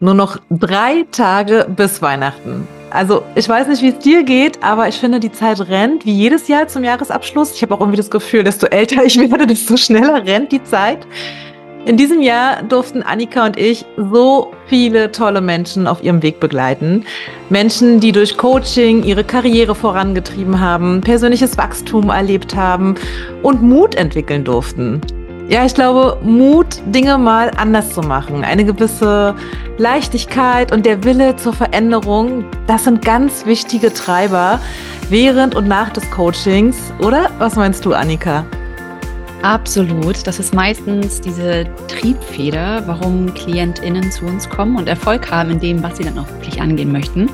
Nur noch drei Tage bis Weihnachten. Also ich weiß nicht, wie es dir geht, aber ich finde, die Zeit rennt wie jedes Jahr zum Jahresabschluss. Ich habe auch irgendwie das Gefühl, desto älter ich werde, desto schneller rennt die Zeit. In diesem Jahr durften Annika und ich so viele tolle Menschen auf ihrem Weg begleiten. Menschen, die durch Coaching ihre Karriere vorangetrieben haben, persönliches Wachstum erlebt haben und Mut entwickeln durften. Ja, ich glaube, Mut, Dinge mal anders zu machen, eine gewisse Leichtigkeit und der Wille zur Veränderung, das sind ganz wichtige Treiber während und nach des Coachings, oder? Was meinst du, Annika? Absolut. Das ist meistens diese Triebfeder, warum KlientInnen zu uns kommen und Erfolg haben in dem, was sie dann auch wirklich angehen möchten.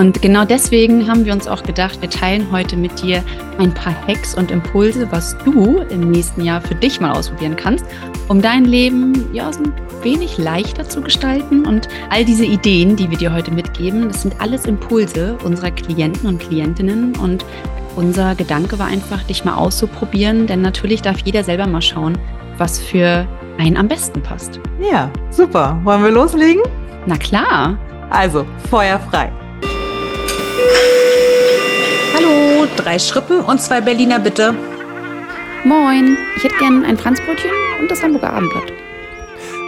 Und genau deswegen haben wir uns auch gedacht, wir teilen heute mit dir ein paar Hacks und Impulse, was du im nächsten Jahr für dich mal ausprobieren kannst, um dein Leben ja so ein wenig leichter zu gestalten. Und all diese Ideen, die wir dir heute mitgeben, das sind alles Impulse unserer Klienten und Klientinnen und unser Gedanke war einfach, dich mal auszuprobieren, denn natürlich darf jeder selber mal schauen, was für einen am besten passt. Ja, super. Wollen wir loslegen? Na klar. Also, Feuer frei. Hallo, drei Schrippen und zwei Berliner bitte. Moin, ich hätte gern ein Franzbrötchen und das Hamburger Abendblatt.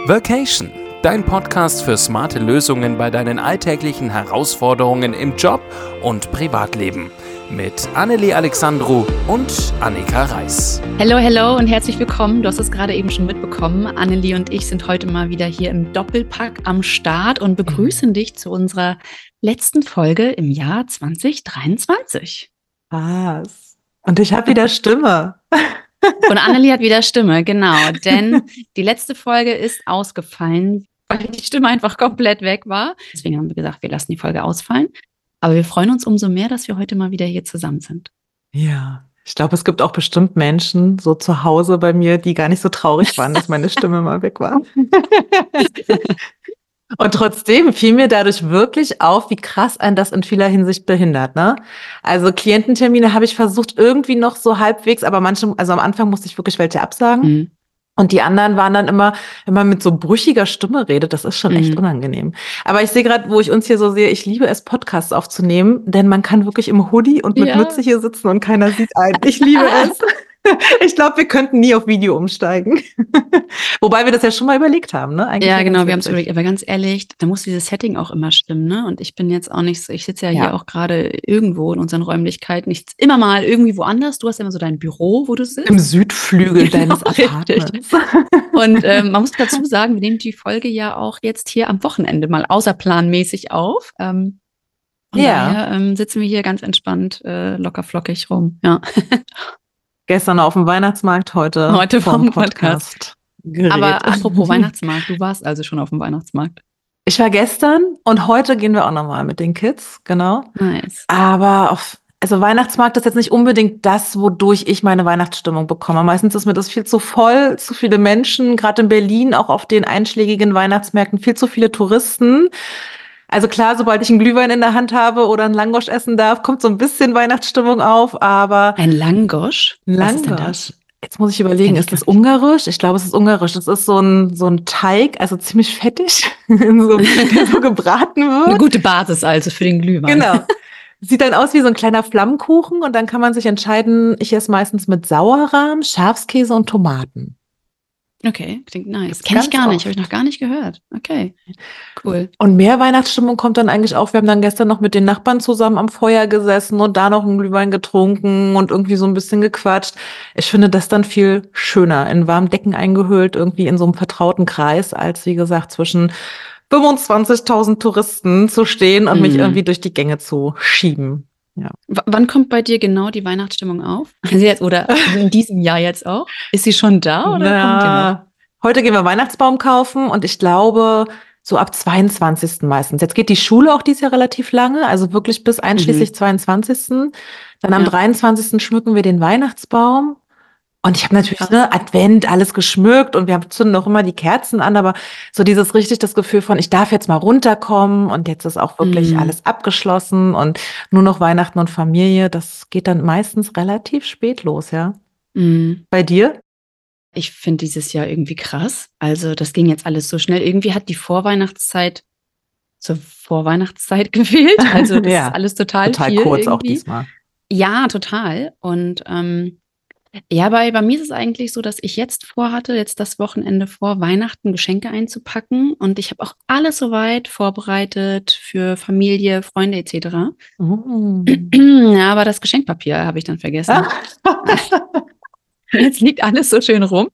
Vacation, dein Podcast für smarte Lösungen bei deinen alltäglichen Herausforderungen im Job und Privatleben mit Annelie Alexandru und Annika Reis. Hallo, hallo und herzlich willkommen. Du hast es gerade eben schon mitbekommen. Annelie und ich sind heute mal wieder hier im Doppelpack am Start und begrüßen dich zu unserer letzten Folge im Jahr 2023. Was? Und ich habe wieder Stimme. Und Annelie hat wieder Stimme, genau. Denn die letzte Folge ist ausgefallen, weil die Stimme einfach komplett weg war. Deswegen haben wir gesagt, wir lassen die Folge ausfallen. Aber wir freuen uns umso mehr, dass wir heute mal wieder hier zusammen sind. Ja, ich glaube, es gibt auch bestimmt Menschen so zu Hause bei mir, die gar nicht so traurig waren, dass meine Stimme mal weg war. Und trotzdem fiel mir dadurch wirklich auf, wie krass ein das in vieler Hinsicht behindert. Ne? Also Kliententermine habe ich versucht irgendwie noch so halbwegs, aber manche, also am Anfang musste ich wirklich welche absagen. Mhm. Und die anderen waren dann immer, wenn man mit so brüchiger Stimme redet, das ist schon echt mhm. unangenehm. Aber ich sehe gerade, wo ich uns hier so sehe, ich liebe es, Podcasts aufzunehmen, denn man kann wirklich im Hoodie und mit ja. Mütze hier sitzen und keiner sieht einen. Ich liebe es. ich glaube, wir könnten nie auf Video umsteigen. Wobei wir das ja schon mal überlegt haben, ne? Eigentlich ja, genau, wir haben es überlegt. Aber ganz ehrlich, da muss dieses Setting auch immer stimmen, ne? Und ich bin jetzt auch nicht so, ich sitze ja, ja, hier auch gerade irgendwo in unseren Räumlichkeiten. Ich sitze immer mal irgendwie woanders. Du hast ja immer so dein Büro, wo du sitzt. Im Südflügel genau, deines Apartments. Und ähm, man muss dazu sagen, wir nehmen die Folge ja auch jetzt hier am Wochenende mal außerplanmäßig auf. Ähm, ja. daher ähm, sitzen wir hier ganz entspannt, äh, locker flockig rum. Ja. Gestern auf dem Weihnachtsmarkt, heute, heute vom Podcast. Podcast. Aber apropos Weihnachtsmarkt, du warst also schon auf dem Weihnachtsmarkt. Ich war gestern und heute gehen wir auch nochmal mit den Kids, genau. Nice. Aber auf, also Weihnachtsmarkt ist jetzt nicht unbedingt das, wodurch ich meine Weihnachtsstimmung bekomme. Meistens ist mir das viel zu voll, zu viele Menschen, gerade in Berlin, auch auf den einschlägigen Weihnachtsmärkten, viel zu viele Touristen. Also klar, sobald ich einen Glühwein in der Hand habe oder einen Langosch essen darf, kommt so ein bisschen Weihnachtsstimmung auf, aber. Ein Langosch? Langosch. Jetzt muss ich überlegen, ist das ungarisch? Ich glaube, es ist ungarisch. Das ist so ein, so ein Teig, also ziemlich fettig, so, der so gebraten wird. Eine gute Basis also für den Glühwein. Genau. Sieht dann aus wie so ein kleiner Flammkuchen und dann kann man sich entscheiden, ich esse meistens mit Sauerrahm, Schafskäse und Tomaten. Okay, klingt nice. Kenne ich gar nicht, habe ich noch gar nicht gehört. Okay, cool. Und mehr Weihnachtsstimmung kommt dann eigentlich auch. Wir haben dann gestern noch mit den Nachbarn zusammen am Feuer gesessen und da noch einen Glühwein getrunken und irgendwie so ein bisschen gequatscht. Ich finde das dann viel schöner, in warmen Decken eingehüllt, irgendwie in so einem vertrauten Kreis, als wie gesagt zwischen 25.000 Touristen zu stehen und mhm. mich irgendwie durch die Gänge zu schieben. Ja. W wann kommt bei dir genau die Weihnachtsstimmung auf? Also jetzt, oder in diesem Jahr jetzt auch? Ist sie schon da oder Na, kommt die? Heute gehen wir Weihnachtsbaum kaufen und ich glaube, so ab 22. meistens. Jetzt geht die Schule auch dieses Jahr relativ lange, also wirklich bis einschließlich mhm. 22. Dann am ja. 23. schmücken wir den Weihnachtsbaum und ich habe natürlich ne, Advent, alles geschmückt und wir zünden noch immer die Kerzen an, aber so dieses richtig das Gefühl von, ich darf jetzt mal runterkommen und jetzt ist auch wirklich mhm. alles abgeschlossen und nur noch Weihnachten und Familie, das geht dann meistens relativ spät los, ja. Mhm. Bei dir? Ich finde dieses Jahr irgendwie krass. Also das ging jetzt alles so schnell. Irgendwie hat die Vorweihnachtszeit zur Vorweihnachtszeit gewählt. Also das ja, ist alles total, total kurz irgendwie. auch diesmal. Ja, total. Und ähm, ja, bei, bei mir ist es eigentlich so, dass ich jetzt vorhatte, jetzt das Wochenende vor Weihnachten Geschenke einzupacken. Und ich habe auch alles soweit vorbereitet für Familie, Freunde etc. Oh. Ja, aber das Geschenkpapier habe ich dann vergessen. Jetzt liegt alles so schön rum.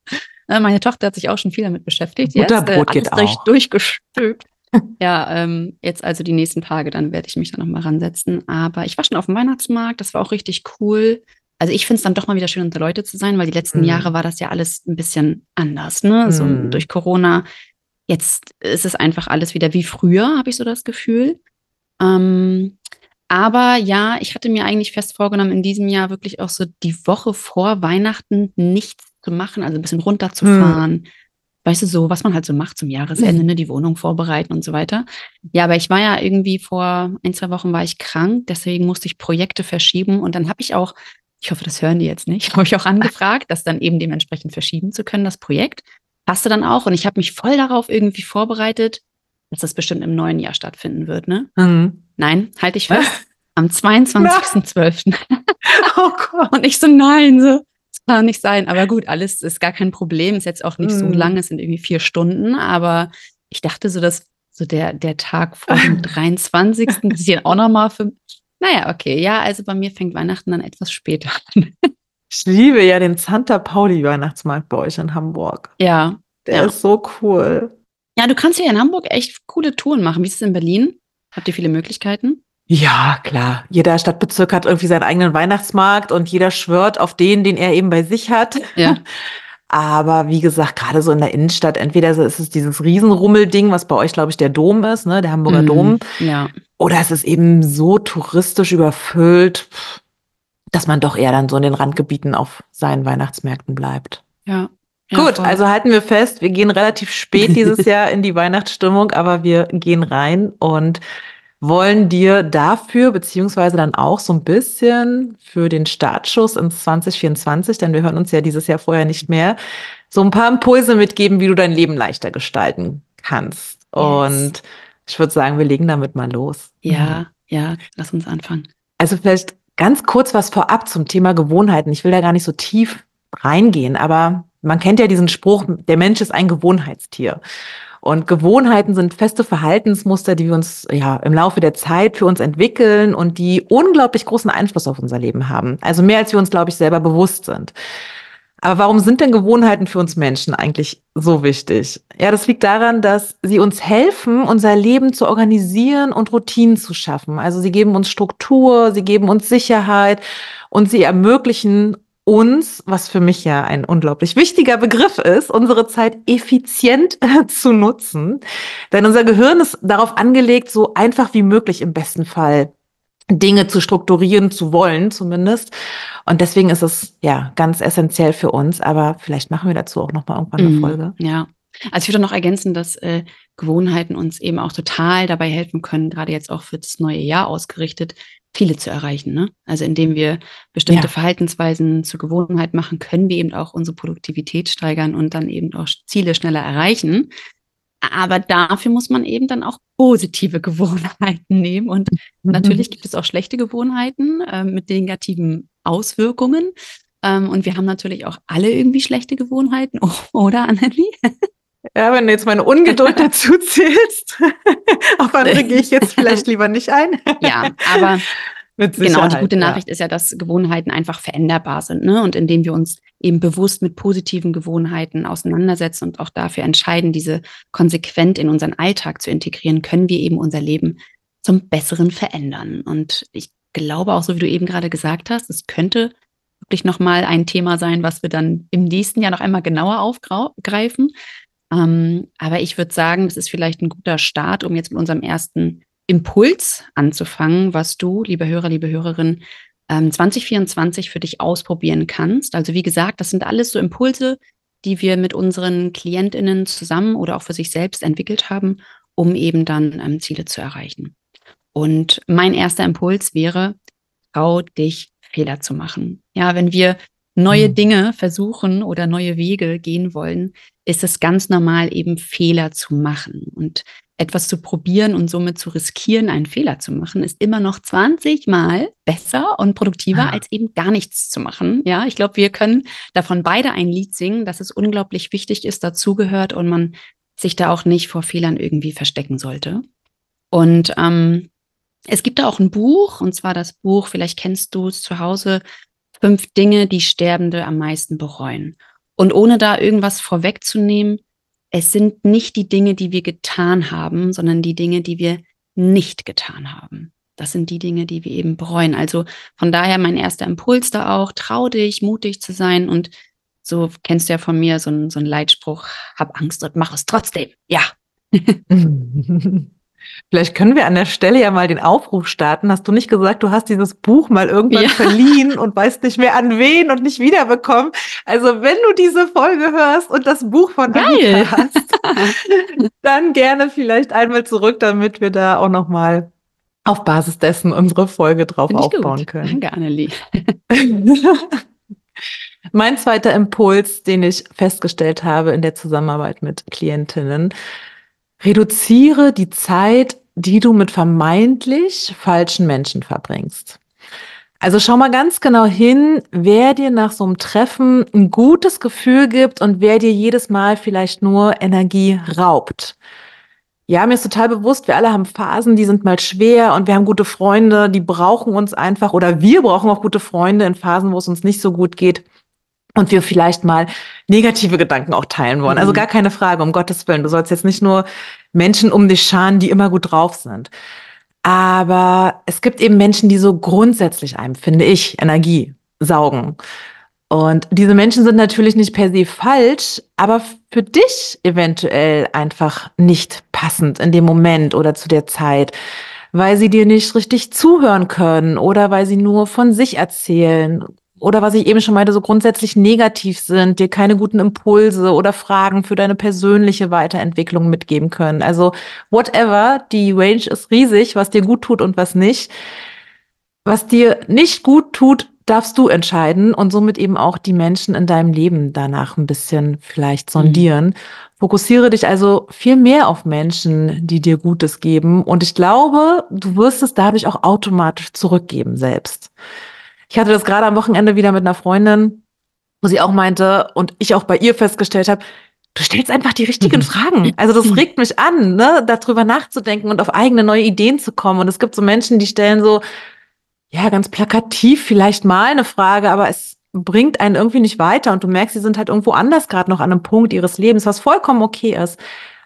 Äh, Meine Tochter hat sich auch schon viel damit beschäftigt. Jetzt äh, Butterbrot alles geht durchgestülpt. ja, ähm, jetzt also die nächsten Tage, dann werde ich mich da nochmal ransetzen. Aber ich war schon auf dem Weihnachtsmarkt, das war auch richtig cool. Also ich finde es dann doch mal wieder schön, unter Leute zu sein, weil die letzten Mhm. Jahre war das ja alles ein bisschen anders, ne? So Mhm. durch Corona. Jetzt ist es einfach alles wieder wie früher, habe ich so das Gefühl. Ähm, aber ja, ich hatte mir eigentlich fest vorgenommen, in diesem Jahr wirklich auch so die Woche vor Weihnachten nichts zu machen, also ein bisschen runterzufahren. Weißt du, so, was man halt so macht zum Jahresende, ne, die Wohnung vorbereiten und so weiter. Ja, aber ich war ja irgendwie vor ein, zwei Wochen war ich krank, deswegen musste ich Projekte verschieben und dann habe ich auch, ich hoffe, das hören die jetzt nicht, habe ich auch angefragt, das dann eben dementsprechend verschieben zu können, das Projekt. Passte dann auch und ich habe mich voll darauf irgendwie vorbereitet, dass das bestimmt im neuen Jahr stattfinden wird, ne? Mhm. Nein, halte ich fest. Am 22.12. Oh Gott. Und ich so, nein, so, das kann nicht sein. Aber gut, alles ist gar kein Problem. Ist jetzt auch nicht so Mm. lang, es sind irgendwie vier Stunden. Aber ich dachte so, dass so der, der Tag vor dem 23. das ist ja auch nochmal für. Naja, okay. Ja, also bei mir fängt Weihnachten dann etwas später an. Ich liebe ja den Santa Pauli Weihnachtsmarkt bei euch in Hamburg. Ja. Der Ja. ist so cool. Ja, du kannst hier in Hamburg echt coole Touren machen. Wie ist es in Berlin? Habt ihr viele Möglichkeiten? Ja, klar. Jeder Stadtbezirk hat irgendwie seinen eigenen Weihnachtsmarkt und jeder schwört auf den, den er eben bei sich hat. Ja. Aber wie gesagt, gerade so in der Innenstadt, entweder ist es dieses Riesenrummelding, was bei euch, glaube ich, der Dom ist, ne, der Hamburger Mm, Dom, Ja. oder es ist eben so touristisch überfüllt, dass man doch eher dann so in den Randgebieten auf seinen Weihnachtsmärkten bleibt. Ja. Ja, Gut, voll. also halten wir fest, wir gehen relativ spät dieses Jahr in die Weihnachtsstimmung, aber wir gehen rein und wollen dir dafür, beziehungsweise dann auch so ein bisschen für den Startschuss ins 2024, denn wir hören uns ja dieses Jahr vorher nicht mehr, so ein paar Impulse mitgeben, wie du dein Leben leichter gestalten kannst. Und ich würde sagen, wir legen damit mal los. Ja, ja, lass uns anfangen. Also vielleicht ganz kurz was vorab zum Thema Gewohnheiten. Ich will da gar nicht so tief reingehen, aber man kennt ja diesen Spruch, der Mensch ist ein Gewohnheitstier. Und Gewohnheiten sind feste Verhaltensmuster, die wir uns ja im Laufe der Zeit für uns entwickeln und die unglaublich großen Einfluss auf unser Leben haben. Also mehr als wir uns, glaube ich, selber bewusst sind. Aber warum sind denn Gewohnheiten für uns Menschen eigentlich so wichtig? Ja, das liegt daran, dass sie uns helfen, unser Leben zu organisieren und Routinen zu schaffen. Also sie geben uns Struktur, sie geben uns Sicherheit und sie ermöglichen uns, was für mich ja ein unglaublich wichtiger Begriff ist, unsere Zeit effizient äh, zu nutzen. Denn unser Gehirn ist darauf angelegt, so einfach wie möglich im besten Fall Dinge zu strukturieren, zu wollen zumindest. Und deswegen ist es ja ganz essentiell für uns. Aber vielleicht machen wir dazu auch noch mal irgendwann eine Mhm, Folge. Ja. Also ich würde noch ergänzen, dass äh, Gewohnheiten uns eben auch total dabei helfen können, gerade jetzt auch für das neue Jahr ausgerichtet, Ziele zu erreichen. Ne? Also indem wir bestimmte Ja. Verhaltensweisen zur Gewohnheit machen, können wir eben auch unsere Produktivität steigern und dann eben auch Ziele schneller erreichen. Aber dafür muss man eben dann auch positive Gewohnheiten nehmen. Und natürlich gibt es auch schlechte Gewohnheiten äh, mit negativen Auswirkungen. Ähm, und wir haben natürlich auch alle irgendwie schlechte Gewohnheiten, oder Annelie? Ja, wenn du jetzt meine Ungeduld dazu zählst, auf andere gehe ich jetzt vielleicht lieber nicht ein. Ja, aber Genau, die gute ja. Nachricht ist ja, dass Gewohnheiten einfach veränderbar sind. Ne? Und indem wir uns eben bewusst mit positiven Gewohnheiten auseinandersetzen und auch dafür entscheiden, diese konsequent in unseren Alltag zu integrieren, können wir eben unser Leben zum Besseren verändern. Und ich glaube auch, so wie du eben gerade gesagt hast, es könnte wirklich nochmal ein Thema sein, was wir dann im nächsten Jahr noch einmal genauer aufgreifen. Ähm, aber ich würde sagen, das ist vielleicht ein guter Start, um jetzt mit unserem ersten Impuls anzufangen, was du, liebe Hörer, liebe Hörerin, ähm, 2024 für dich ausprobieren kannst. Also wie gesagt, das sind alles so Impulse, die wir mit unseren KlientInnen zusammen oder auch für sich selbst entwickelt haben, um eben dann ähm, Ziele zu erreichen. Und mein erster Impuls wäre, trau dich, Fehler zu machen. Ja, wenn wir neue Mhm. Dinge versuchen oder neue Wege gehen wollen, ist es ganz normal, eben Fehler zu machen. Und etwas zu probieren und somit zu riskieren, einen Fehler zu machen, ist immer noch 20 Mal besser und produktiver, ah. als eben gar nichts zu machen. Ja, ich glaube, wir können davon beide ein Lied singen, dass es unglaublich wichtig ist, dazugehört und man sich da auch nicht vor Fehlern irgendwie verstecken sollte. Und ähm, es gibt da auch ein Buch, und zwar das Buch, vielleicht kennst du es zu Hause, Fünf Dinge, die Sterbende am meisten bereuen. Und ohne da irgendwas vorwegzunehmen, es sind nicht die Dinge, die wir getan haben, sondern die Dinge, die wir nicht getan haben. Das sind die Dinge, die wir eben bereuen. Also von daher mein erster Impuls da auch, trau dich, mutig zu sein und so kennst du ja von mir so einen, so einen Leitspruch, hab Angst und mach es trotzdem. Ja. Vielleicht können wir an der Stelle ja mal den Aufruf starten. Hast du nicht gesagt, du hast dieses Buch mal irgendwann ja. verliehen und weißt nicht mehr an wen und nicht wiederbekommen? Also wenn du diese Folge hörst und das Buch von Geil. Annika hast, dann gerne vielleicht einmal zurück, damit wir da auch noch mal auf Basis dessen unsere Folge drauf aufbauen gut. können. Danke, Annelie. mein zweiter Impuls, den ich festgestellt habe in der Zusammenarbeit mit Klientinnen, Reduziere die Zeit, die du mit vermeintlich falschen Menschen verbringst. Also schau mal ganz genau hin, wer dir nach so einem Treffen ein gutes Gefühl gibt und wer dir jedes Mal vielleicht nur Energie raubt. Ja, mir ist total bewusst, wir alle haben Phasen, die sind mal schwer und wir haben gute Freunde, die brauchen uns einfach oder wir brauchen auch gute Freunde in Phasen, wo es uns nicht so gut geht und wir vielleicht mal negative Gedanken auch teilen wollen. Also mhm. gar keine Frage, um Gottes Willen. Du sollst jetzt nicht nur Menschen um dich scharen, die immer gut drauf sind. Aber es gibt eben Menschen, die so grundsätzlich einem, finde ich, Energie saugen. Und diese Menschen sind natürlich nicht per se falsch, aber für dich eventuell einfach nicht passend in dem Moment oder zu der Zeit, weil sie dir nicht richtig zuhören können oder weil sie nur von sich erzählen oder was ich eben schon meinte, so grundsätzlich negativ sind, dir keine guten Impulse oder Fragen für deine persönliche Weiterentwicklung mitgeben können. Also whatever, die Range ist riesig, was dir gut tut und was nicht. Was dir nicht gut tut, darfst du entscheiden und somit eben auch die Menschen in deinem Leben danach ein bisschen vielleicht sondieren. Mhm. Fokussiere dich also viel mehr auf Menschen, die dir Gutes geben. Und ich glaube, du wirst es dadurch auch automatisch zurückgeben selbst. Ich hatte das gerade am Wochenende wieder mit einer Freundin, wo sie auch meinte und ich auch bei ihr festgestellt habe, du stellst einfach die richtigen. Fragen. Also das regt mich an, ne, darüber nachzudenken und auf eigene neue Ideen zu kommen. Und es gibt so Menschen, die stellen so, ja, ganz plakativ vielleicht mal eine Frage, aber es bringt einen irgendwie nicht weiter und du merkst, sie sind halt irgendwo anders gerade noch an einem Punkt ihres Lebens, was vollkommen okay ist.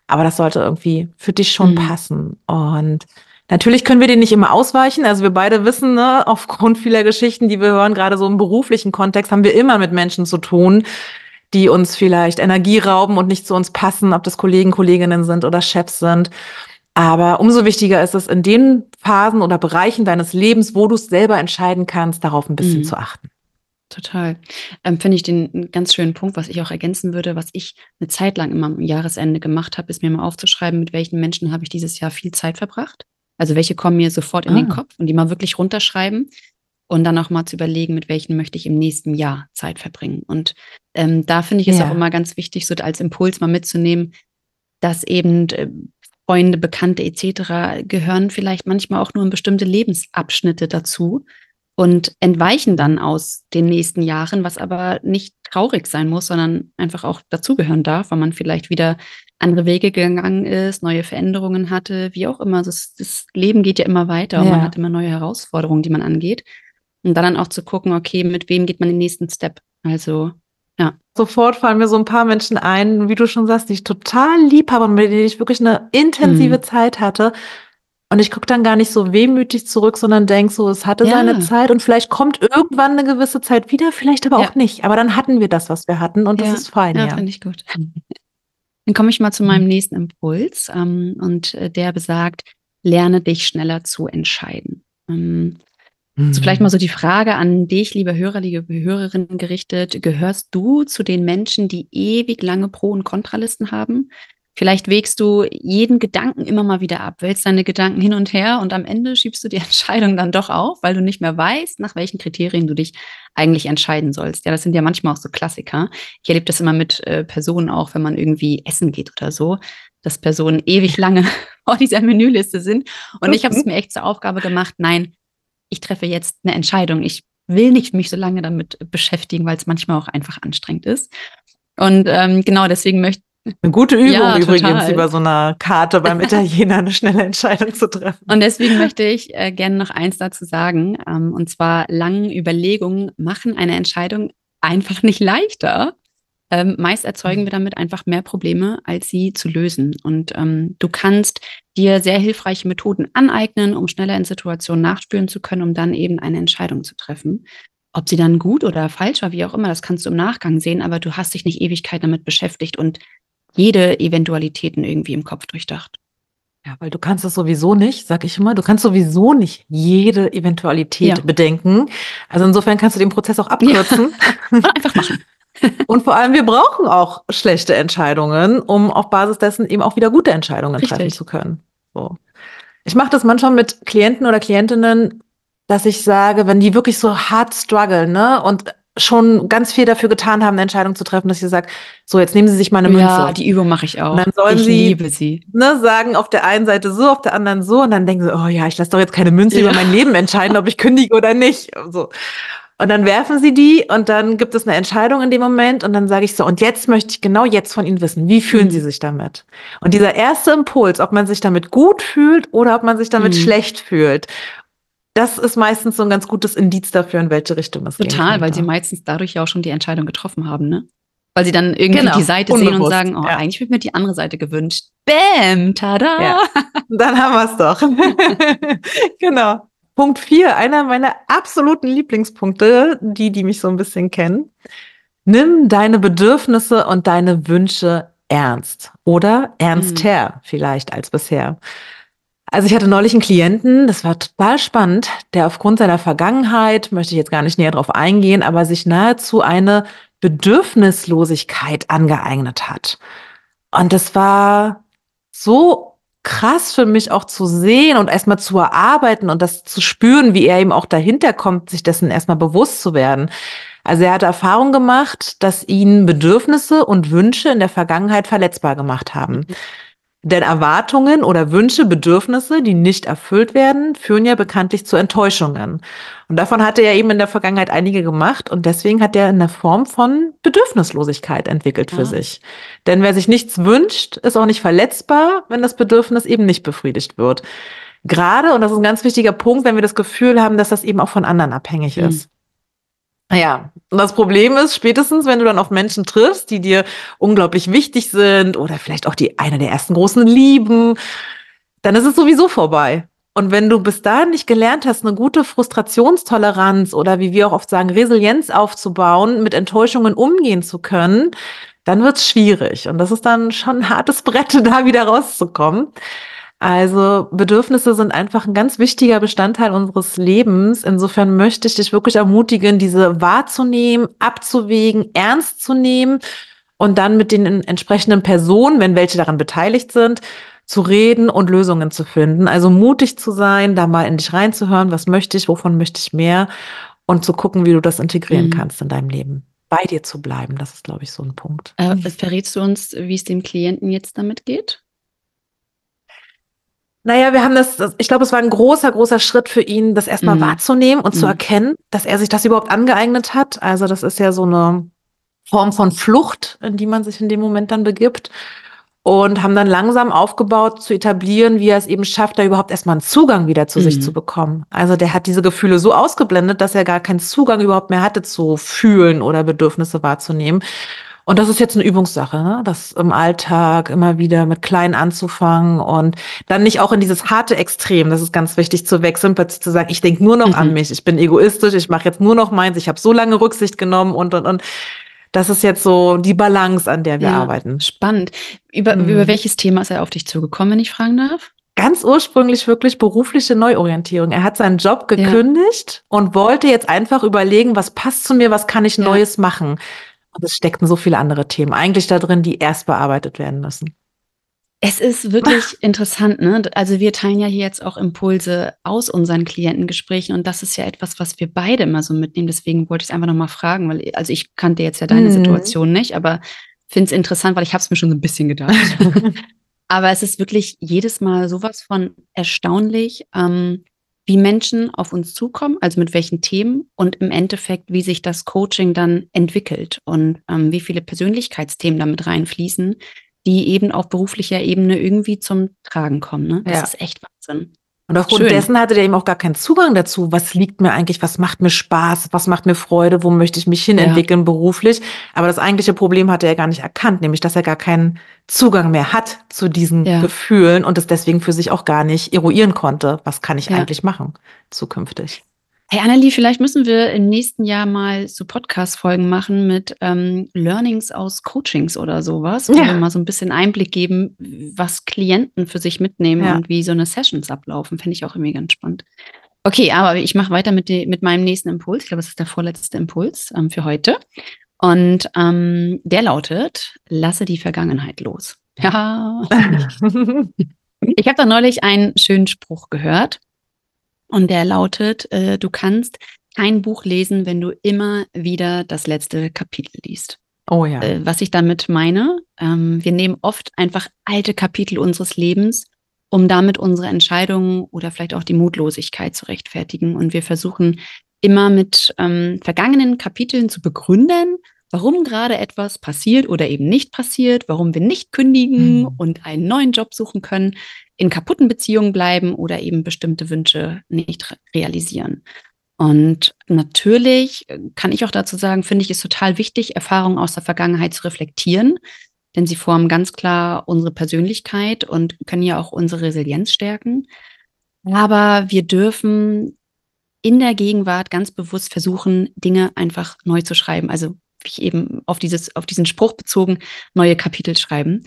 Aber das sollte irgendwie für dich schon mhm. passen. Und Natürlich können wir den nicht immer ausweichen. Also wir beide wissen, ne, aufgrund vieler Geschichten, die wir hören, gerade so im beruflichen Kontext, haben wir immer mit Menschen zu tun, die uns vielleicht Energie rauben und nicht zu uns passen, ob das Kollegen, Kolleginnen sind oder Chefs sind. Aber umso wichtiger ist es, in den Phasen oder Bereichen deines Lebens, wo du es selber entscheiden kannst, darauf ein bisschen mhm. zu achten. Total. Ähm, Finde ich den ganz schönen Punkt, was ich auch ergänzen würde, was ich eine Zeit lang immer am Jahresende gemacht habe, ist mir mal aufzuschreiben, mit welchen Menschen habe ich dieses Jahr viel Zeit verbracht also welche kommen mir sofort in ah. den Kopf und die mal wirklich runterschreiben und dann auch mal zu überlegen, mit welchen möchte ich im nächsten Jahr Zeit verbringen. Und ähm, da finde ich es ja. auch immer ganz wichtig, so als Impuls mal mitzunehmen, dass eben äh, Freunde, Bekannte etc. gehören vielleicht manchmal auch nur in bestimmte Lebensabschnitte dazu und entweichen dann aus den nächsten Jahren, was aber nicht traurig sein muss, sondern einfach auch dazugehören darf, weil man vielleicht wieder andere Wege gegangen ist, neue Veränderungen hatte, wie auch immer. Das, das Leben geht ja immer weiter und man hat immer neue Herausforderungen, die man angeht. Und dann, auch zu gucken, okay, mit wem geht man den nächsten Step? Also, ja. Sofort fallen mir so ein paar Menschen ein, wie du schon sagst, die ich total lieb habe und mit denen ich wirklich eine intensive mhm. Zeit hatte. Und ich gucke dann gar nicht so wehmütig zurück, sondern denke so, es hatte ja. seine Zeit und vielleicht kommt irgendwann eine gewisse Zeit wieder, vielleicht aber ja. auch nicht. Aber dann hatten wir das, was wir hatten und ja. das ist fein. Ja, finde ich gut. Dann komme ich mal zu meinem mhm. nächsten Impuls ähm, und äh, der besagt, lerne dich schneller zu entscheiden. Ähm, mhm. So vielleicht mal so die Frage an dich, liebe Hörer, liebe Hörerinnen gerichtet. Gehörst du zu den Menschen, die ewig lange Pro- und Kontralisten haben? Vielleicht wägst du jeden Gedanken immer mal wieder ab, wälzt deine Gedanken hin und her und am Ende schiebst du die Entscheidung dann doch auf, weil du nicht mehr weißt, nach welchen Kriterien du dich eigentlich entscheiden sollst. Ja, das sind ja manchmal auch so Klassiker. Ich erlebe das immer mit äh, Personen auch, wenn man irgendwie essen geht oder so. dass Personen ewig lange vor dieser Menüliste sind. Und ich habe es mir echt zur Aufgabe gemacht, nein, ich treffe jetzt eine Entscheidung. Ich will nicht mich so lange damit beschäftigen, weil es manchmal auch einfach anstrengend ist. Und ähm, genau deswegen möchte eine gute Übung ja, übrigens, über so einer Karte beim Italiener eine schnelle Entscheidung zu treffen. Und deswegen möchte ich äh, gerne noch eins dazu sagen. Ähm, und zwar, langen Überlegungen machen eine Entscheidung einfach nicht leichter. Ähm, meist erzeugen wir damit einfach mehr Probleme, als sie zu lösen. Und ähm, du kannst dir sehr hilfreiche Methoden aneignen, um schneller in Situationen nachspüren zu können, um dann eben eine Entscheidung zu treffen. Ob sie dann gut oder falsch war, wie auch immer, das kannst du im Nachgang sehen, aber du hast dich nicht Ewigkeit damit beschäftigt und jede Eventualitäten irgendwie im Kopf durchdacht. Ja, weil du kannst es sowieso nicht, sag ich immer, du kannst sowieso nicht jede Eventualität ja. bedenken. Also insofern kannst du den Prozess auch abkürzen. Ja. Einfach machen. Und vor allem, wir brauchen auch schlechte Entscheidungen, um auf Basis dessen eben auch wieder gute Entscheidungen Richtig. treffen zu können. So. Ich mache das manchmal mit Klienten oder Klientinnen, dass ich sage, wenn die wirklich so hart strugglen, ne, und schon ganz viel dafür getan haben, eine Entscheidung zu treffen, dass ich sage, so, jetzt nehmen Sie sich mal eine Münze. Ja, die Übung mache ich auch. Und dann sollen ich Sie, liebe sie. Ne, sagen auf der einen Seite so, auf der anderen so und dann denken sie, oh ja, ich lasse doch jetzt keine Münze ja. über mein Leben entscheiden, ob ich kündige oder nicht. Und, so. und dann werfen sie die und dann gibt es eine Entscheidung in dem Moment und dann sage ich so, und jetzt möchte ich genau jetzt von Ihnen wissen, wie fühlen mhm. Sie sich damit? Und dieser erste Impuls, ob man sich damit gut fühlt oder ob man sich damit mhm. schlecht fühlt das ist meistens so ein ganz gutes Indiz dafür, in welche Richtung es geht. Total, weil sie meistens dadurch ja auch schon die Entscheidung getroffen haben, ne? Weil sie dann irgendwie genau, die Seite unbewusst, sehen und sagen, oh, ja. eigentlich würde mir die andere Seite gewünscht. Bäm, tada! Ja. Dann haben wir es doch. genau. Punkt vier, einer meiner absoluten Lieblingspunkte, die, die mich so ein bisschen kennen. Nimm deine Bedürfnisse und deine Wünsche ernst oder ernster mhm. vielleicht als bisher. Also ich hatte neulich einen Klienten, das war total spannend, der aufgrund seiner Vergangenheit, möchte ich jetzt gar nicht näher drauf eingehen, aber sich nahezu eine Bedürfnislosigkeit angeeignet hat. Und das war so krass für mich auch zu sehen und erstmal zu erarbeiten und das zu spüren, wie er eben auch dahinter kommt, sich dessen erstmal bewusst zu werden. Also er hatte Erfahrung gemacht, dass ihn Bedürfnisse und Wünsche in der Vergangenheit verletzbar gemacht haben. Denn Erwartungen oder Wünsche, Bedürfnisse, die nicht erfüllt werden, führen ja bekanntlich zu Enttäuschungen. Und davon hatte er eben in der Vergangenheit einige gemacht und deswegen hat er eine Form von Bedürfnislosigkeit entwickelt für ja. sich. Denn wer sich nichts wünscht, ist auch nicht verletzbar, wenn das Bedürfnis eben nicht befriedigt wird. Gerade, und das ist ein ganz wichtiger Punkt, wenn wir das Gefühl haben, dass das eben auch von anderen abhängig mhm. ist. Ja, und das Problem ist, spätestens, wenn du dann auf Menschen triffst, die dir unglaublich wichtig sind oder vielleicht auch die eine der ersten großen Lieben, dann ist es sowieso vorbei. Und wenn du bis dahin nicht gelernt hast, eine gute Frustrationstoleranz oder wie wir auch oft sagen, Resilienz aufzubauen, mit Enttäuschungen umgehen zu können, dann wird's schwierig. Und das ist dann schon ein hartes Brett, da wieder rauszukommen. Also Bedürfnisse sind einfach ein ganz wichtiger Bestandteil unseres Lebens. Insofern möchte ich dich wirklich ermutigen, diese wahrzunehmen, abzuwägen, ernst zu nehmen und dann mit den entsprechenden Personen, wenn welche daran beteiligt sind, zu reden und Lösungen zu finden. Also mutig zu sein, da mal in dich reinzuhören, was möchte ich, wovon möchte ich mehr und zu gucken, wie du das integrieren mhm. kannst in deinem Leben. Bei dir zu bleiben, das ist, glaube ich, so ein Punkt. Äh, verrätst du uns, wie es dem Klienten jetzt damit geht? Naja, wir haben das, ich glaube, es war ein großer, großer Schritt für ihn, das erstmal mhm. wahrzunehmen und mhm. zu erkennen, dass er sich das überhaupt angeeignet hat. Also das ist ja so eine Form von Flucht, in die man sich in dem Moment dann begibt. Und haben dann langsam aufgebaut zu etablieren, wie er es eben schafft, da überhaupt erstmal einen Zugang wieder zu mhm. sich zu bekommen. Also der hat diese Gefühle so ausgeblendet, dass er gar keinen Zugang überhaupt mehr hatte zu fühlen oder Bedürfnisse wahrzunehmen. Und das ist jetzt eine Übungssache, ne? das im Alltag immer wieder mit klein anzufangen und dann nicht auch in dieses harte Extrem, das ist ganz wichtig zu wechseln, plötzlich zu sagen, ich denke nur noch mhm. an mich, ich bin egoistisch, ich mache jetzt nur noch meins, ich habe so lange Rücksicht genommen und und und. Das ist jetzt so die Balance, an der wir ja, arbeiten. Spannend. Über, mhm. über welches Thema ist er auf dich zugekommen, wenn ich fragen darf? ganz ursprünglich wirklich berufliche Neuorientierung. Er hat seinen Job gekündigt ja. und wollte jetzt einfach überlegen, was passt zu mir, was kann ich ja. Neues machen. Und es steckten so viele andere Themen eigentlich da drin, die erst bearbeitet werden müssen. Es ist wirklich interessant, ne? Also wir teilen ja hier jetzt auch Impulse aus unseren Klientengesprächen und das ist ja etwas, was wir beide immer so mitnehmen. Deswegen wollte ich es einfach nochmal fragen, weil also ich kannte jetzt ja deine mhm. Situation nicht, aber finde es interessant, weil ich habe es mir schon so ein bisschen gedacht. Aber es ist wirklich jedes Mal sowas von erstaunlich, ähm, wie Menschen auf uns zukommen, also mit welchen Themen und im Endeffekt, wie sich das Coaching dann entwickelt und ähm, wie viele Persönlichkeitsthemen damit reinfließen, die eben auf beruflicher Ebene irgendwie zum Tragen kommen. Ne? Das Ja. ist echt Wahnsinn. Und aufgrund Schön. dessen hatte der eben auch gar keinen Zugang dazu. Was liegt mir eigentlich? Was macht mir Spaß? Was macht mir Freude? Wo möchte ich mich hinentwickeln beruflich? Aber das eigentliche Problem hatte er gar nicht erkannt, nämlich, dass er gar keinen Zugang mehr hat zu diesen Ja. Gefühlen und es deswegen für sich auch gar nicht eruieren konnte. Was kann ich Ja. eigentlich machen zukünftig? Hey Annelie, vielleicht müssen wir im nächsten Jahr mal so Podcast-Folgen machen mit ähm, Learnings aus Coachings oder sowas, wo Ja. wir mal so ein bisschen Einblick geben, was Klienten für sich mitnehmen Ja. und wie so eine Sessions ablaufen. Finde ich auch irgendwie ganz spannend. Okay, aber ich mache weiter mit, de, mit meinem nächsten Impuls. Ich glaube, das ist der vorletzte Impuls ähm, für heute. Und ähm, der lautet, lasse die Vergangenheit los. Ja. Ich habe da neulich einen schönen Spruch gehört und der lautet, äh, du kannst kein Buch lesen, wenn du immer wieder das letzte Kapitel liest. oh ja. Äh, was ich damit meine, ähm, wir nehmen oft einfach alte Kapitel unseres Lebens, um damit unsere Entscheidungen oder vielleicht auch die Mutlosigkeit zu rechtfertigen. Und wir versuchen immer mit ähm, vergangenen Kapiteln zu begründen, warum gerade etwas passiert oder eben nicht passiert, warum wir nicht kündigen Mhm. und einen neuen Job suchen können, in kaputten Beziehungen bleiben oder eben bestimmte Wünsche nicht re- realisieren. Und natürlich äh, kann ich auch dazu sagen, finde ich es total wichtig, Erfahrungen aus der Vergangenheit zu reflektieren, denn sie formen ganz klar unsere Persönlichkeit und können ja auch unsere Resilienz stärken. Aber wir dürfen in der Gegenwart ganz bewusst versuchen, Dinge einfach neu zu schreiben. Also ich eben auf dieses, auf diesen Spruch bezogen, neue Kapitel schreiben,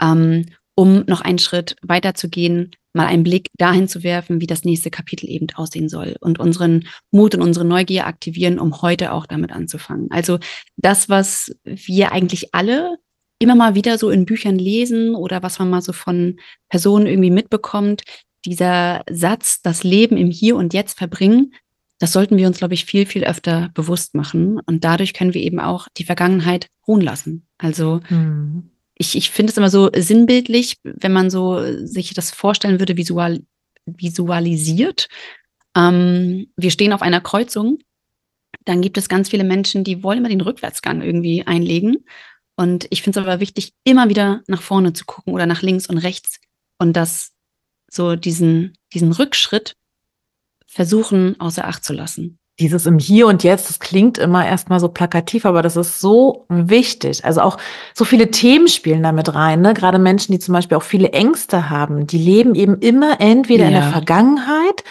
ähm, um noch einen Schritt weiter zu gehen, mal einen Blick dahin zu werfen, wie das nächste Kapitel eben aussehen soll und unseren Mut und unsere Neugier aktivieren, um heute auch damit anzufangen. Also das, was wir eigentlich alle immer mal wieder so in Büchern lesen oder was man mal so von Personen irgendwie mitbekommt, dieser Satz, das Leben im Hier und Jetzt verbringen, das sollten wir uns, glaube ich, viel, viel öfter bewusst machen. Und dadurch können wir eben auch die Vergangenheit ruhen lassen. Also Hm. ich, ich finde es immer so sinnbildlich, wenn man so sich das vorstellen würde, visual, visualisiert. Ähm, wir stehen auf einer Kreuzung, dann gibt es ganz viele Menschen, die wollen immer den Rückwärtsgang irgendwie einlegen. Und ich finde es aber wichtig, immer wieder nach vorne zu gucken oder nach links und rechts und das so diesen, diesen Rückschritt versuchen außer Acht zu lassen. Dieses im Hier und Jetzt, das klingt immer erstmal so plakativ, aber das ist so wichtig. Also auch so viele Themen spielen damit rein. Ne? Gerade Menschen, die zum Beispiel auch viele Ängste haben, die leben eben immer entweder in der Ja. Vergangenheit,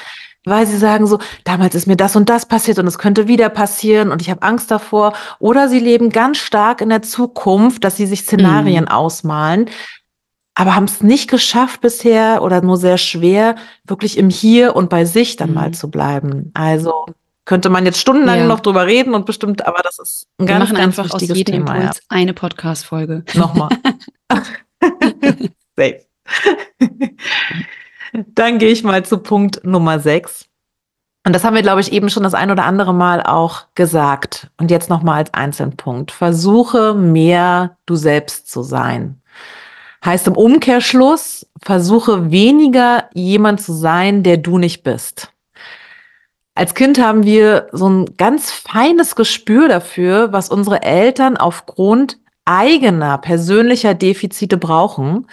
weil sie sagen so, damals ist mir das und das passiert und es könnte wieder passieren und ich habe Angst davor. Oder sie leben ganz stark in der Zukunft, dass sie sich Szenarien ausmalen, aber haben es nicht geschafft bisher oder nur sehr schwer, wirklich im Hier und bei sich dann Mhm. mal zu bleiben. Also könnte man jetzt stundenlang Ja. noch drüber reden und bestimmt, aber das ist ein Wir ganz, machen ganz einfach aus jedem Thema. Impuls eine Podcast-Folge. Ja. Nochmal. Safe. Dann gehe ich mal zu Punkt Nummer 6. Und das haben wir, glaube ich, eben schon das ein oder andere Mal auch gesagt. Und jetzt nochmal als Einzelpunkt. Versuche mehr du selbst zu sein. Heißt im Umkehrschluss, versuche weniger jemand zu sein, der du nicht bist. Als Kind haben wir so ein ganz feines Gespür dafür, was unsere Eltern aufgrund eigener persönlicher Defizite brauchen.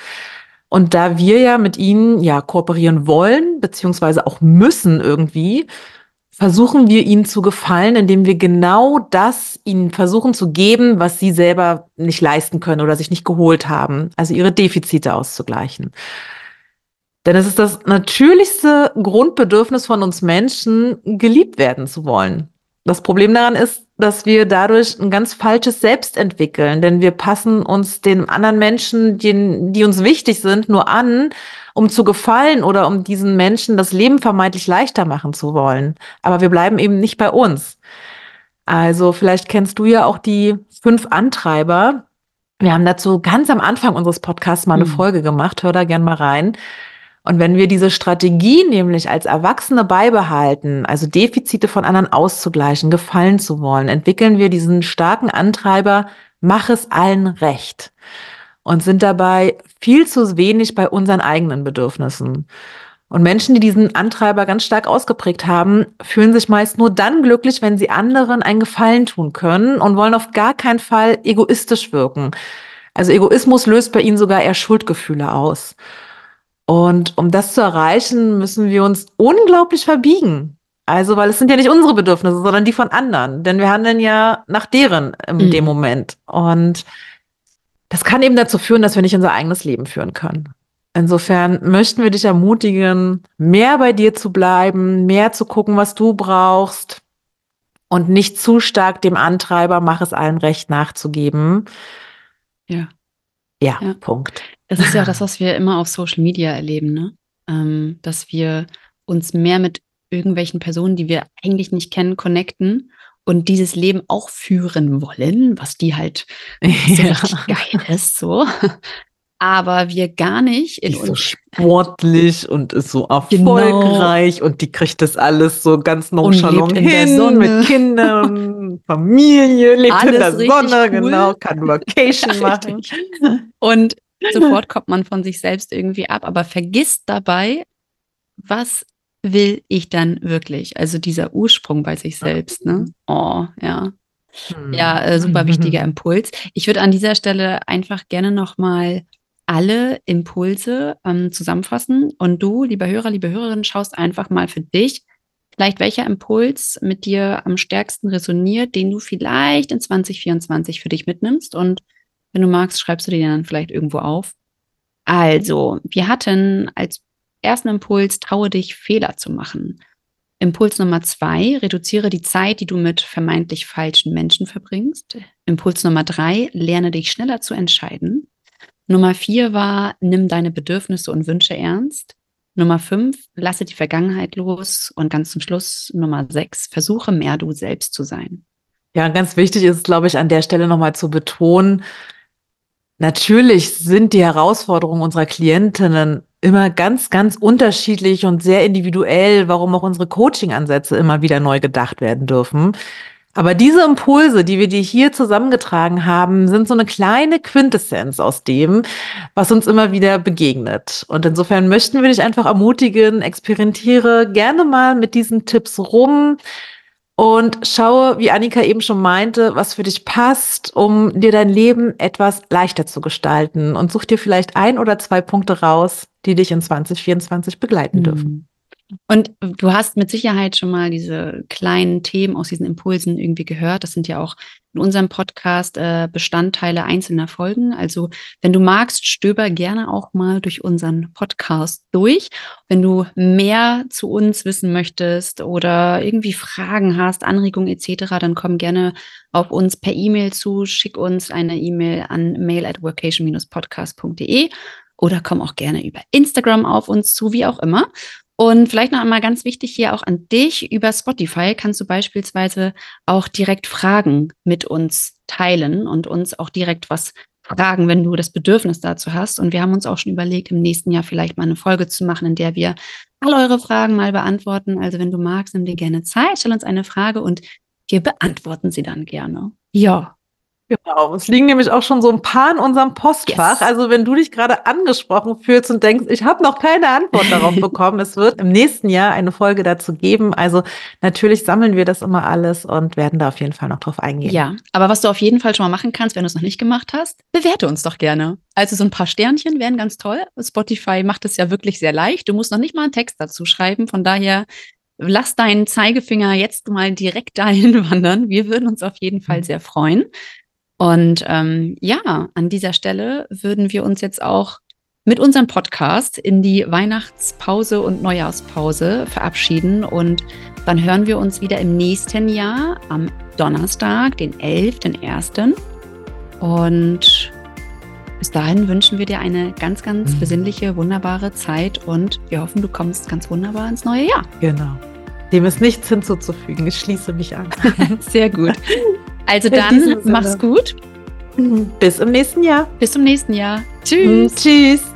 Und da wir ja mit ihnen ja kooperieren wollen, beziehungsweise auch müssen irgendwie, versuchen wir ihnen zu gefallen, indem wir genau das ihnen versuchen zu geben, was sie selber nicht leisten können oder sich nicht geholt haben, also ihre Defizite auszugleichen. Denn es ist das natürlichste Grundbedürfnis von uns Menschen, geliebt werden zu wollen. Das Problem daran ist, dass wir dadurch ein ganz falsches Selbst entwickeln, denn wir passen uns den anderen Menschen, die, die uns wichtig sind, nur an, um zu gefallen oder um diesen Menschen das Leben vermeintlich leichter machen zu wollen. Aber wir bleiben eben nicht bei uns. Also vielleicht kennst du ja auch die fünf Antreiber. Wir haben dazu ganz am Anfang unseres Podcasts mal eine Mhm. Folge gemacht. Hör da gern mal rein. Und wenn wir diese Strategie nämlich als Erwachsene beibehalten, also Defizite von anderen auszugleichen, gefallen zu wollen, entwickeln wir diesen starken Antreiber, mach es allen recht. und sind dabei viel zu wenig bei unseren eigenen Bedürfnissen. Und Menschen, die diesen Antreiber ganz stark ausgeprägt haben, fühlen sich meist nur dann glücklich, wenn sie anderen einen Gefallen tun können und wollen auf gar keinen Fall egoistisch wirken. Also Egoismus löst bei ihnen sogar eher Schuldgefühle aus. Und um das zu erreichen, müssen wir uns unglaublich verbiegen. Also, weil es sind ja nicht unsere Bedürfnisse, sondern die von anderen. Denn wir handeln ja nach deren in mhm. dem Moment. Und das kann eben dazu führen, dass wir nicht unser eigenes Leben führen können. Insofern möchten wir dich ermutigen, mehr bei dir zu bleiben, mehr zu gucken, was du brauchst und nicht zu stark dem Antreiber, mach es allen recht nachzugeben. Ja. Ja, ja. Punkt. Das ist ja auch das, was wir immer auf Social Media erleben, ne? Ähm, dass wir uns mehr mit irgendwelchen Personen, die wir eigentlich nicht kennen, connecten und dieses Leben auch führen wollen, was die halt so ja. richtig geil ist, so. Aber wir gar nicht in uns. So sportlich und ist so erfolgreich genau. und die kriegt das alles so ganz nonchalant hin mit Kindern, Familie, lebt alles in der Sonne, cool. genau, kann Vacation machen. Und sofort kommt man von sich selbst irgendwie ab, aber vergisst dabei, was will ich dann wirklich? Also dieser Ursprung bei sich selbst, ne? Oh, ja. Ja, äh, super wichtiger Impuls. Ich würde an dieser Stelle einfach gerne nochmal alle Impulse ähm, zusammenfassen und du, lieber Hörer, liebe Hörerin, schaust einfach mal für dich, vielleicht welcher Impuls mit dir am stärksten resoniert, den du vielleicht in 2024 für dich mitnimmst und wenn du magst, schreibst du den dann vielleicht irgendwo auf. Also, wir hatten als ersten Impuls, traue dich, Fehler zu machen. Impuls Nummer zwei, reduziere die Zeit, die du mit vermeintlich falschen Menschen verbringst. Impuls Nummer drei, lerne dich schneller zu entscheiden. Nummer vier war, nimm deine Bedürfnisse und Wünsche ernst. Nummer fünf, lasse die Vergangenheit los. Und ganz zum Schluss, Nummer sechs, versuche mehr du selbst zu sein. Ja, ganz wichtig ist, glaube ich, an der Stelle nochmal zu betonen, natürlich sind die Herausforderungen unserer Klientinnen immer ganz, ganz unterschiedlich und sehr individuell, warum auch unsere Coaching-Ansätze immer wieder neu gedacht werden dürfen. Aber diese Impulse, die wir dir hier zusammengetragen haben, sind so eine kleine Quintessenz aus dem, was uns immer wieder begegnet. Und insofern möchten wir dich einfach ermutigen, experimentiere gerne mal mit diesen Tipps rum und schaue, wie Annika eben schon meinte, was für dich passt, um dir dein Leben etwas leichter zu gestalten und such dir vielleicht ein oder zwei Punkte raus, die dich in 2024 begleiten mhm. dürfen. Und du hast mit Sicherheit schon mal diese kleinen Themen aus diesen Impulsen irgendwie gehört. Das sind ja auch in unserem Podcast äh, Bestandteile einzelner Folgen. Also wenn du magst, stöber gerne auch mal durch unseren Podcast durch. Wenn du mehr zu uns wissen möchtest oder irgendwie Fragen hast, Anregungen etc., dann komm gerne auf uns per E-Mail zu. Schick uns eine E-Mail an mail at workation-podcast.de oder komm auch gerne über Instagram auf uns zu, wie auch immer. Und vielleicht noch einmal ganz wichtig hier auch an dich. Über Spotify kannst du beispielsweise auch direkt Fragen mit uns teilen und uns auch direkt was fragen, wenn du das Bedürfnis dazu hast. Und wir haben uns auch schon überlegt, im nächsten Jahr vielleicht mal eine Folge zu machen, in der wir all eure Fragen mal beantworten. Also wenn du magst, nimm dir gerne Zeit, stell uns eine Frage und wir beantworten sie dann gerne. Ja, Genau, es liegen nämlich auch schon so ein paar in unserem Postfach. Yes. Also wenn du dich gerade angesprochen fühlst und denkst, ich habe noch keine Antwort darauf bekommen, es wird im nächsten Jahr eine Folge dazu geben. Also natürlich sammeln wir das immer alles und werden da auf jeden Fall noch drauf eingehen. Ja, aber was du auf jeden Fall schon mal machen kannst, wenn du es noch nicht gemacht hast, bewerte uns doch gerne. Also so ein paar Sternchen wären ganz toll. Spotify macht es ja wirklich sehr leicht. Du musst noch nicht mal einen Text dazu schreiben. Von daher lass deinen Zeigefinger jetzt mal direkt dahin wandern. Wir würden uns auf jeden Fall mhm. sehr freuen. Und ähm, ja, an dieser Stelle würden wir uns jetzt auch mit unserem Podcast in die Weihnachtspause und Neujahrspause verabschieden. Und dann hören wir uns wieder im nächsten Jahr am Donnerstag, den 11.01. Und bis dahin wünschen wir dir eine ganz, ganz mhm. besinnliche, wunderbare Zeit und wir hoffen, du kommst ganz wunderbar ins neue Jahr. Genau. Dem ist nichts hinzuzufügen. Ich schließe mich an. Sehr gut. Also dann, mach's gut. Bis im nächsten Jahr. Bis zum nächsten Jahr. Tschüss. Tschüss.